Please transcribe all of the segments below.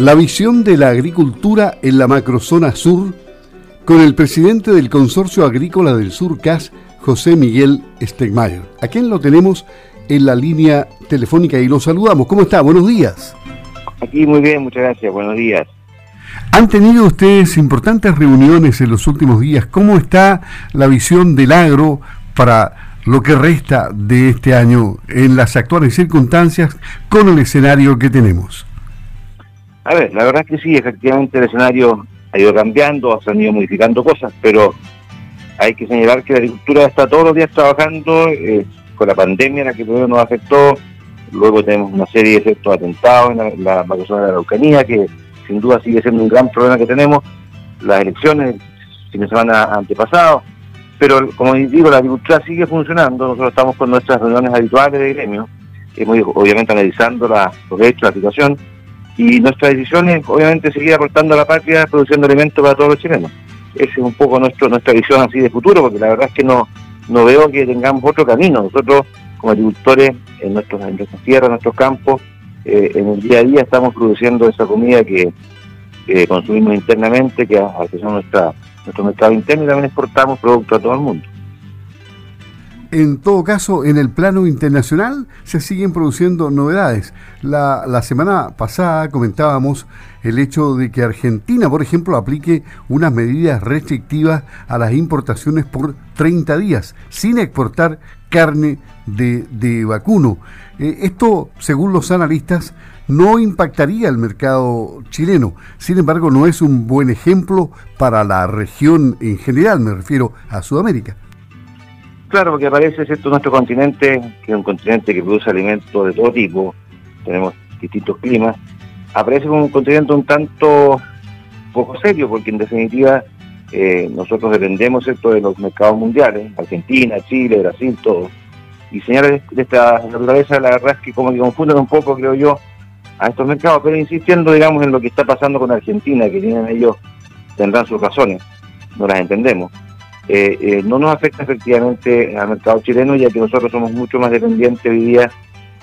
La visión de la agricultura en la macrozona sur con el presidente del Consorcio Agrícola del Sur CAS, José Miguel Stegmayer, a quien lo tenemos en la línea telefónica y lo saludamos. ¿Cómo está? Buenos días. Aquí muy bien, muchas gracias. Buenos días. Han tenido ustedes importantes reuniones en los últimos días. ¿Cómo está la visión del agro para lo que resta de este año en las actuales circunstancias con el escenario que tenemos? A ver, la verdad es que sí, efectivamente el escenario ha ido cambiando, se han ido modificando cosas, pero hay que señalar que la agricultura está todos los días trabajando eh, con la pandemia, la que primero nos afectó, luego tenemos una serie de efectos atentados en la, la de la Araucanía, que sin duda sigue siendo un gran problema que tenemos, las elecciones, fin de semana antepasado, pero como digo, la agricultura sigue funcionando, nosotros estamos con nuestras reuniones habituales de gremio, hemos obviamente analizando la, los hechos, la situación, y nuestra decisión es obviamente seguir aportando a la patria produciendo alimentos para todos los chilenos. Esa es un poco nuestro, nuestra visión así de futuro, porque la verdad es que no, no veo que tengamos otro camino. Nosotros, como agricultores, en, nuestros, en tierras, en nuestros campos, eh, en el día a día estamos produciendo esa comida que, consumimos internamente, que accesamos nuestra, nuestro mercado interno y también exportamos productos a todo el mundo. En todo caso, en el plano internacional se siguen produciendo novedades. La, semana pasada comentábamos el hecho de que Argentina, por ejemplo, aplique unas medidas restrictivas a las importaciones por 30 días, sin exportar carne de, vacuno. Eh, esto, según los analistas, no impactaría el mercado chileno. Sin embargo, no es un buen ejemplo para la región en general, me refiero a Sudamérica. Claro, porque aparece ¿cierto? nuestro continente, que es un continente que produce alimentos de todo tipo, tenemos distintos climas, aparece como un continente un tanto poco serio, porque en definitiva eh, nosotros dependemos ¿cierto? de los mercados mundiales, Argentina, Chile, Brasil, todos. Y señales de esta naturaleza, la verdad es que como que confunden un poco, creo yo, a estos mercados, pero insistiendo, digamos, en lo que está pasando con Argentina, que tienen ellos, tendrán sus razones, no las entendemos eh, eh, no nos afecta efectivamente al mercado chileno, ya que nosotros somos mucho más dependientes hoy día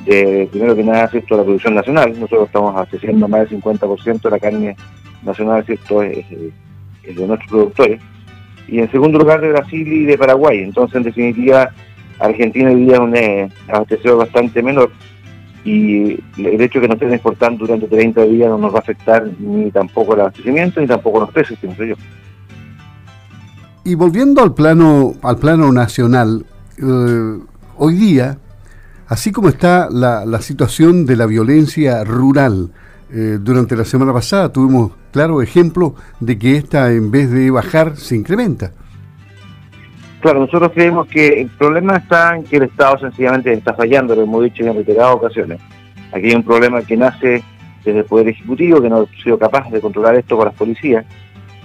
de, primero que nada, ¿cierto? la producción nacional. Nosotros estamos abasteciendo más del 50% de la carne nacional, ¿cierto? Es, de nuestros productores. Y en segundo lugar, de Brasil y de Paraguay. Entonces, en definitiva, Argentina hoy día es un eh, abastecedor bastante menor y el hecho de que nos estén exportando durante 30 días no nos va a afectar ni tampoco el abastecimiento ni tampoco los precios, pienso yo. Y volviendo al plano, al plano nacional, eh, hoy día, así como está la, situación de la violencia rural, eh, durante la semana pasada tuvimos claro ejemplo de que esta en vez de bajar se incrementa. Claro, nosotros creemos que el problema está en que el Estado sencillamente está fallando, lo hemos dicho en reiteradas ocasiones. Aquí hay un problema que nace desde el Poder Ejecutivo, que no ha sido capaz de controlar esto con las policías,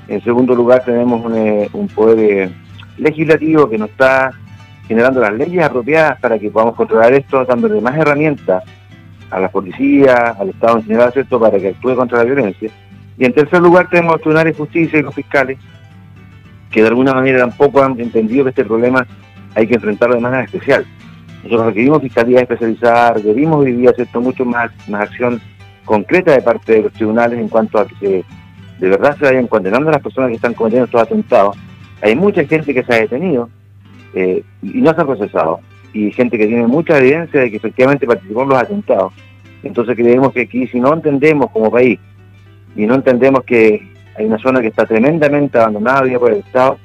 en segundo lugar, tenemos un, eh, poder eh, legislativo que nos está generando las leyes apropiadas para que podamos controlar esto, dándole más herramientas a la policía, al Estado en general, ¿cierto?, para que actúe contra la violencia. Y en tercer lugar, tenemos los tribunales de justicia y los fiscales, que de alguna manera tampoco han entendido que este problema hay que enfrentarlo de manera especial. Nosotros requerimos fiscalía especializada, requerimos hoy día, mucho más, más acción concreta de parte de los tribunales en cuanto a que se de verdad se vayan condenando a las personas que están cometiendo estos atentados. Hay mucha gente que se ha detenido eh, y no se ha procesado, y gente que tiene mucha evidencia de que efectivamente participó en los atentados. Entonces creemos que aquí, si no entendemos como país, y no entendemos que hay una zona que está tremendamente abandonada ya por el Estado,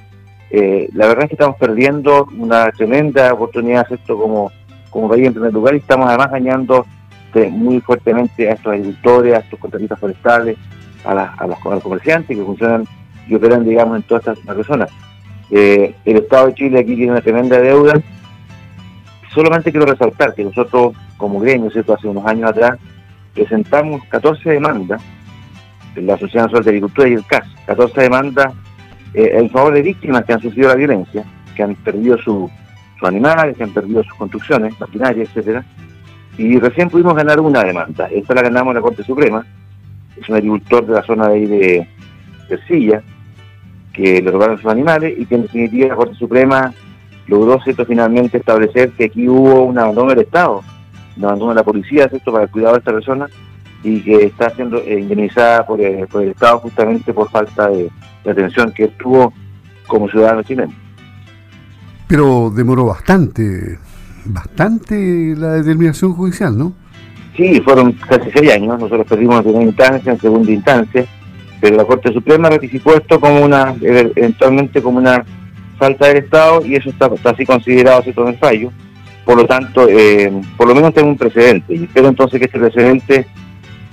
eh, la verdad es que estamos perdiendo una tremenda oportunidad esto como, como país en primer lugar y estamos además dañando eh, muy fuertemente a estos agricultores, a estos contratistas forestales, a, a, los, comerciantes que funcionan y operan, digamos, en todas estas zonas. Eh, el Estado de Chile aquí tiene una tremenda deuda. Solamente quiero resaltar que nosotros, como gremio, ¿cierto? hace unos años atrás, presentamos 14 demandas en la Sociedad Nacional de Agricultura y el CAS, 14 demandas eh, en favor de víctimas que han sufrido la violencia, que han perdido sus animales, que han perdido sus construcciones, maquinaria, etcétera. Y recién pudimos ganar una demanda. Esta la ganamos en la Corte Suprema, es un agricultor de la zona de ahí de Persilla, que le robaron sus animales y que en definitiva la Corte Suprema logró cierto finalmente establecer que aquí hubo un abandono del Estado, un abandono de la policía ¿cierto? para el cuidado de esta persona y que está siendo eh, indemnizada por, el Estado justamente por falta de, atención que tuvo como ciudadano chileno. Pero demoró bastante, bastante la determinación judicial, ¿no? Sí, fueron casi seis años. Nosotros perdimos en primera instancia, en segunda instancia, pero la Corte Suprema ratificó esto como una, eventualmente como una falta del Estado y eso está, así considerado ¿cierto? en el fallo. Por lo tanto, eh, por lo menos tengo un precedente y espero entonces que este precedente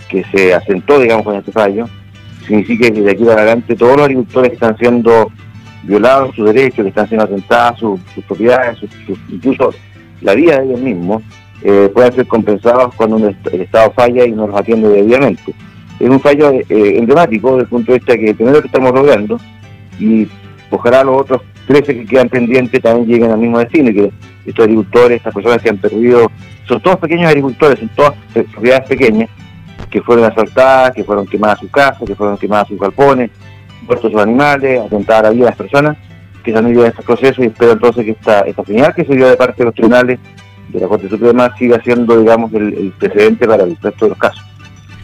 que se asentó, digamos, con este fallo, signifique que de aquí para adelante todos los agricultores que están siendo violados sus derechos, que están siendo atentadas sus, propiedades, incluso la vida de ellos mismos, eh, puedan ser compensados cuando el Estado falla y no los atiende debidamente. Es un fallo eh, emblemático desde el punto de vista que primero que estamos logrando y ojalá los otros 13 que quedan pendientes también lleguen al mismo destino y que estos agricultores, estas personas que han perdido, son todos pequeños agricultores, son todas propiedades pequeñas que fueron asaltadas, que fueron quemadas sus casas, que fueron quemadas sus galpones, muertos sus animales, atentadas a la vida de las personas que se han vivido en estos procesos y espero entonces que esta, esta señal que se dio de parte de los tribunales de la Corte Suprema siga siendo, digamos, el, precedente para el resto de los casos.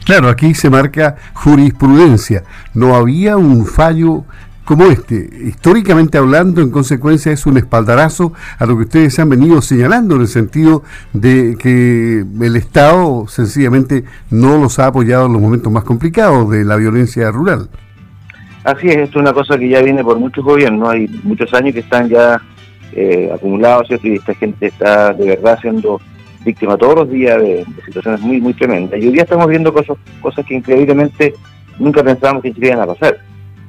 Claro, aquí se marca jurisprudencia. No había un fallo como este. Históricamente hablando, en consecuencia, es un espaldarazo a lo que ustedes han venido señalando en el sentido de que el Estado sencillamente no los ha apoyado en los momentos más complicados de la violencia rural. Así es, esto es una cosa que ya viene por muchos gobiernos, hay muchos años que están ya eh, acumulados, ¿cierto? Y esta gente está de verdad siendo víctima todos los días de, situaciones muy, muy tremendas. Y hoy día estamos viendo cosas, cosas que increíblemente nunca pensábamos que iban a pasar.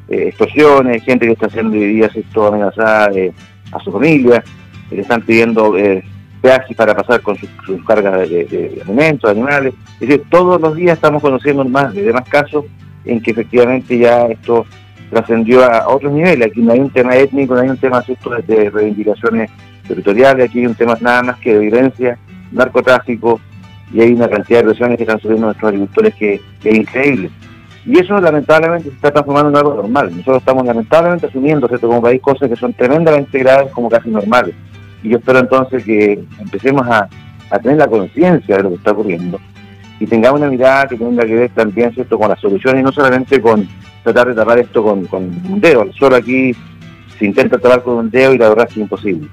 Eh, extorsiones, gente que está siendo hoy día amenazada eh, a su familia, que le están pidiendo eh, peajes para pasar con sus, cargas de, alimentos, de animales. Es decir, todos los días estamos conociendo más de más casos en que efectivamente ya esto trascendió a otros niveles. Aquí no hay un tema étnico, no hay un tema de reivindicaciones territoriales, aquí hay un tema nada más que de violencia, narcotráfico, y hay una cantidad de presiones que están subiendo nuestros agricultores que, es increíble. Y eso lamentablemente se está transformando en algo normal. Nosotros estamos lamentablemente asumiendo, ¿cierto? como país, cosas que son tremendamente graves como casi normales. Y yo espero entonces que empecemos a, a tener la conciencia de lo que está ocurriendo y tengamos una mirada que tenga que ver también, ¿cierto?, con las soluciones y no solamente con tratar de tapar esto con, un dedo. Solo aquí se intenta tapar con un dedo y la verdad es que es imposible.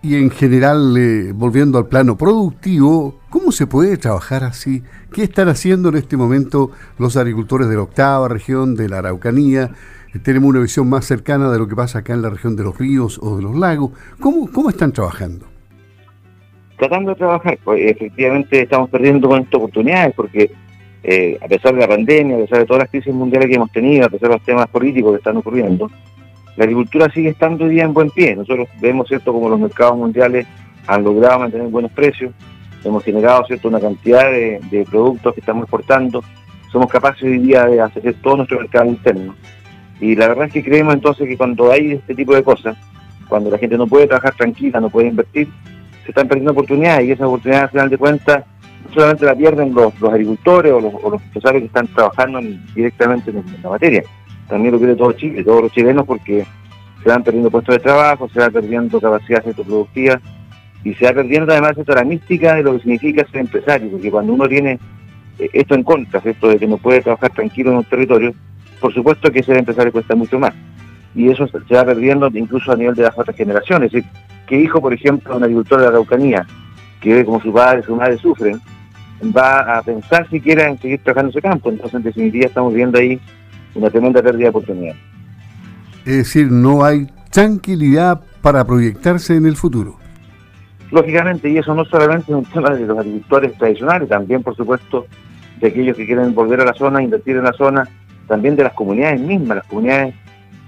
Y en general, eh, volviendo al plano productivo, ¿cómo se puede trabajar así? ¿Qué están haciendo en este momento los agricultores de la octava región, de la Araucanía? Eh, tenemos una visión más cercana de lo que pasa acá en la región de los ríos o de los lagos. ¿Cómo, cómo están trabajando? Tratando de trabajar, pues, efectivamente estamos perdiendo con estas oportunidades porque eh, a pesar de la pandemia, a pesar de todas las crisis mundiales que hemos tenido, a pesar de los temas políticos que están ocurriendo, la agricultura sigue estando hoy día en buen pie. Nosotros vemos, ¿cierto?, como los mercados mundiales han logrado mantener buenos precios, hemos generado, ¿cierto?, una cantidad de, productos que estamos exportando, somos capaces hoy día de hacer todo nuestro mercado interno. Y la verdad es que creemos entonces que cuando hay este tipo de cosas, cuando la gente no puede trabajar tranquila, no puede invertir, se están perdiendo oportunidades y esas oportunidades al final de cuentas solamente la pierden los, agricultores o los, o empresarios que están trabajando directamente en, la materia. También lo quiere todo Chile, todos los chilenos, porque se van perdiendo puestos de trabajo, se va perdiendo capacidad productiva y se va perdiendo además la mística de lo que significa ser empresario, porque cuando uno tiene eh, esto en contra, esto de que no puede trabajar tranquilo en un territorio, por supuesto que ser empresario cuesta mucho más. Y eso se va perdiendo incluso a nivel de las otras generaciones. Es decir, que hijo, por ejemplo, de un agricultor de la Araucanía, que ve como su padre su madre sufren, va a pensar siquiera en seguir trabajando ese campo. Entonces, en definitiva, estamos viendo ahí una tremenda pérdida de oportunidad. Es decir, no hay tranquilidad para proyectarse en el futuro. Lógicamente, y eso no solamente es un tema de los agricultores tradicionales, también, por supuesto, de aquellos que quieren volver a la zona, invertir en la zona, también de las comunidades mismas, las comunidades,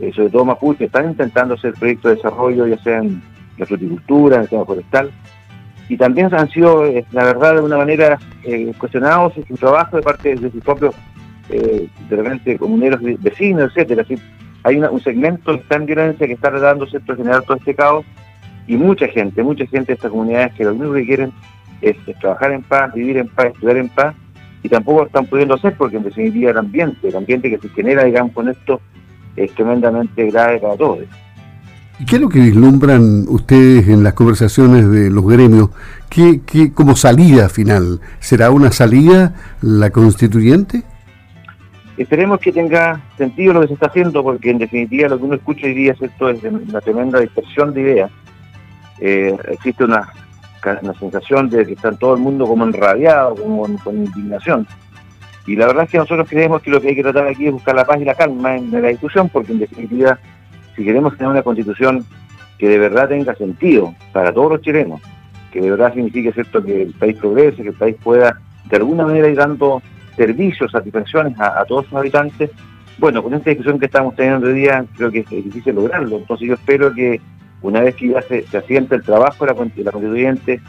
eh, sobre todo mapuche, están intentando hacer proyectos de desarrollo, ya sea en la fruticultura, en el tema forestal, y también han sido, eh, la verdad, de una manera eh, cuestionados su trabajo de parte de sus propios, eh, de repente, comuneros vecinos, etcétera. Así, hay un segmento de en violencia que está tratando de generar todo este caos y mucha gente, mucha gente de estas comunidades que lo único que quieren es, trabajar en paz, vivir en paz, estudiar en paz y tampoco están pudiendo hacer porque en definitiva el ambiente, el ambiente que se genera, digamos, con esto es tremendamente grave para todos. ¿Qué es lo que vislumbran ustedes en las conversaciones de los gremios? ¿Qué, qué, como salida final? ¿Será una salida la constituyente? Esperemos que tenga sentido lo que se está haciendo, porque en definitiva lo que uno escucha hoy día esto es una tremenda dispersión de ideas. Eh, existe una, una, sensación de que está todo el mundo como enrabiado, como con indignación. Y la verdad es que nosotros creemos que lo que hay que tratar aquí es buscar la paz y la calma en la discusión, porque en definitiva si queremos tener una constitución que de verdad tenga sentido para todos los chilenos, que de verdad signifique cierto que el país progrese, que el país pueda de alguna manera ir dando servicios, satisfacciones a, todos sus habitantes, bueno, con esta discusión que estamos teniendo hoy día creo que es difícil lograrlo. Entonces yo espero que una vez que ya se, asiente el trabajo de la, la constituyente,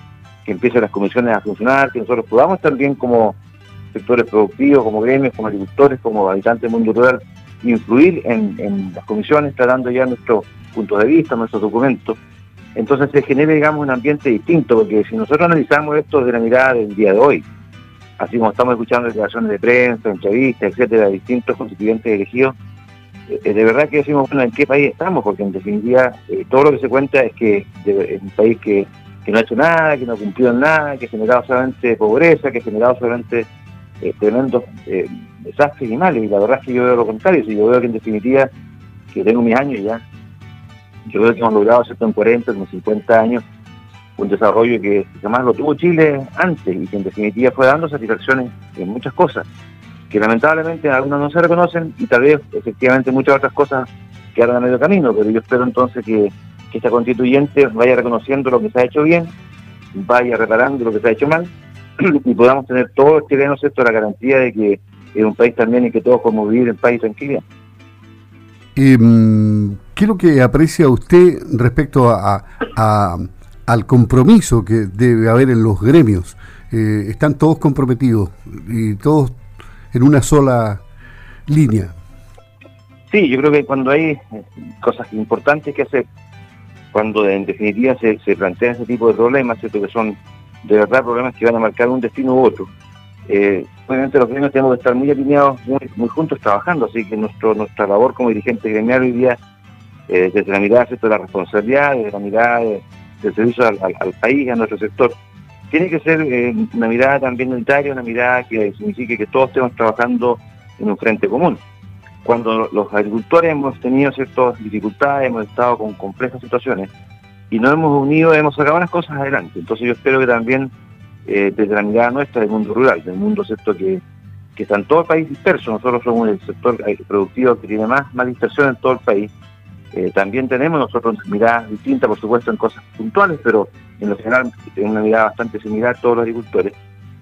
que empiecen las comisiones a funcionar, que nosotros podamos también como sectores productivos, como gremios, como agricultores, como habitantes del mundo rural, influir en, las comisiones, tratando ya nuestros puntos de vista, nuestros documentos. Entonces se genera, digamos, un ambiente distinto, porque si nosotros analizamos esto desde la mirada del día de hoy, así como estamos escuchando declaraciones de prensa, entrevistas, etcétera, de distintos constituyentes elegidos, eh, de verdad que decimos, bueno, ¿en qué país estamos? Porque en definitiva eh, todo lo que se cuenta es que es un país que, que, no ha hecho nada, que no ha cumplido en nada, que ha generado solamente pobreza, que ha generado solamente eh, tremendos eh, desastres y males. Y la verdad es que yo veo lo contrario. Si yo veo que en definitiva, que tengo mis años ya, yo veo que hemos logrado, ¿cierto? En 40, en 50 años, un desarrollo que jamás lo tuvo Chile antes y que en definitiva fue dando satisfacciones en muchas cosas, que lamentablemente algunas no se reconocen y tal vez efectivamente muchas otras cosas quedaron a medio camino, pero yo espero entonces que, que esta constituyente vaya reconociendo lo que se ha hecho bien, vaya reparando lo que se ha hecho mal y podamos tener todos los chilenos esto la garantía de que es un país también y que todos podemos vivir en paz y tranquilidad. Em, ¿Qué es lo que aprecia usted respecto a, al compromiso que debe haber en los gremios? Eh, están todos comprometidos y todos en una sola línea. Sí, yo creo que cuando hay eh, cosas importantes que hacer, cuando en definitiva se, se plantean ese tipo de problemas, ¿cierto? que son de verdad problemas que van a marcar un destino u otro. Eh, obviamente los gremios tenemos que estar muy alineados, muy, juntos trabajando, así que nuestro, nuestra labor como dirigente gremial hoy día, eh, desde la mirada de la responsabilidad, desde la mirada del servicio al, país, a nuestro sector, tiene que ser eh, una mirada también unitaria, una mirada que signifique que todos estemos trabajando en un frente común. Cuando los agricultores hemos tenido ciertas dificultades, hemos estado con complejas situaciones, y nos hemos unido, hemos sacado las cosas adelante. Entonces yo espero que también eh, desde la mirada nuestra del mundo rural, del mundo que, que está en todo el país disperso, nosotros somos el sector productivo que tiene más, más dispersión en todo el país, eh, también tenemos nosotros miradas distintas, por supuesto, en cosas puntuales, pero en lo general tenemos una mirada bastante similar todos los agricultores.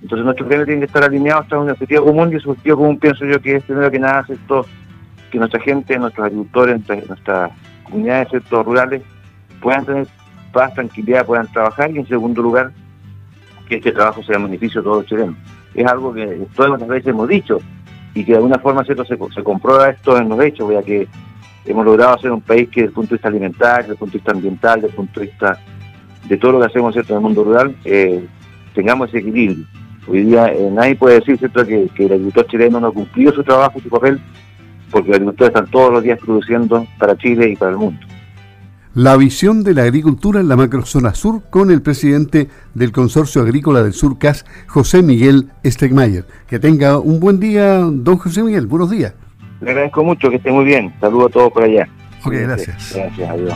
Entonces nuestros gremios tienen que estar alineados hasta un objetivo común y ese objetivo común pienso yo que es primero que nada que nuestra gente, nuestros agricultores, nuestras comunidades sector rurales puedan tener paz, tranquilidad, puedan trabajar y en segundo lugar, que este trabajo sea beneficio de todos los chilenos. Es algo que todas las veces hemos dicho y que de alguna forma ¿cierto? Se, comprueba esto en los hechos, ya que hemos logrado hacer un país que desde el punto de vista alimentario, desde el punto de vista ambiental, desde el punto de vista de todo lo que hacemos ¿cierto? en el mundo rural, eh, tengamos ese equilibrio. Hoy día eh, nadie puede decir ¿cierto? Que, que el agricultor chileno no ha cumplido su trabajo, su papel, porque los agricultores están todos los días produciendo para Chile y para el mundo la visión de la agricultura en la macrozona sur con el presidente del Consorcio Agrícola del Sur CAS, José Miguel Stegmayer. Que tenga un buen día, don José Miguel. Buenos días. Le agradezco mucho, que esté muy bien. Saludos a todos por allá. Ok, gracias. Gracias, adiós.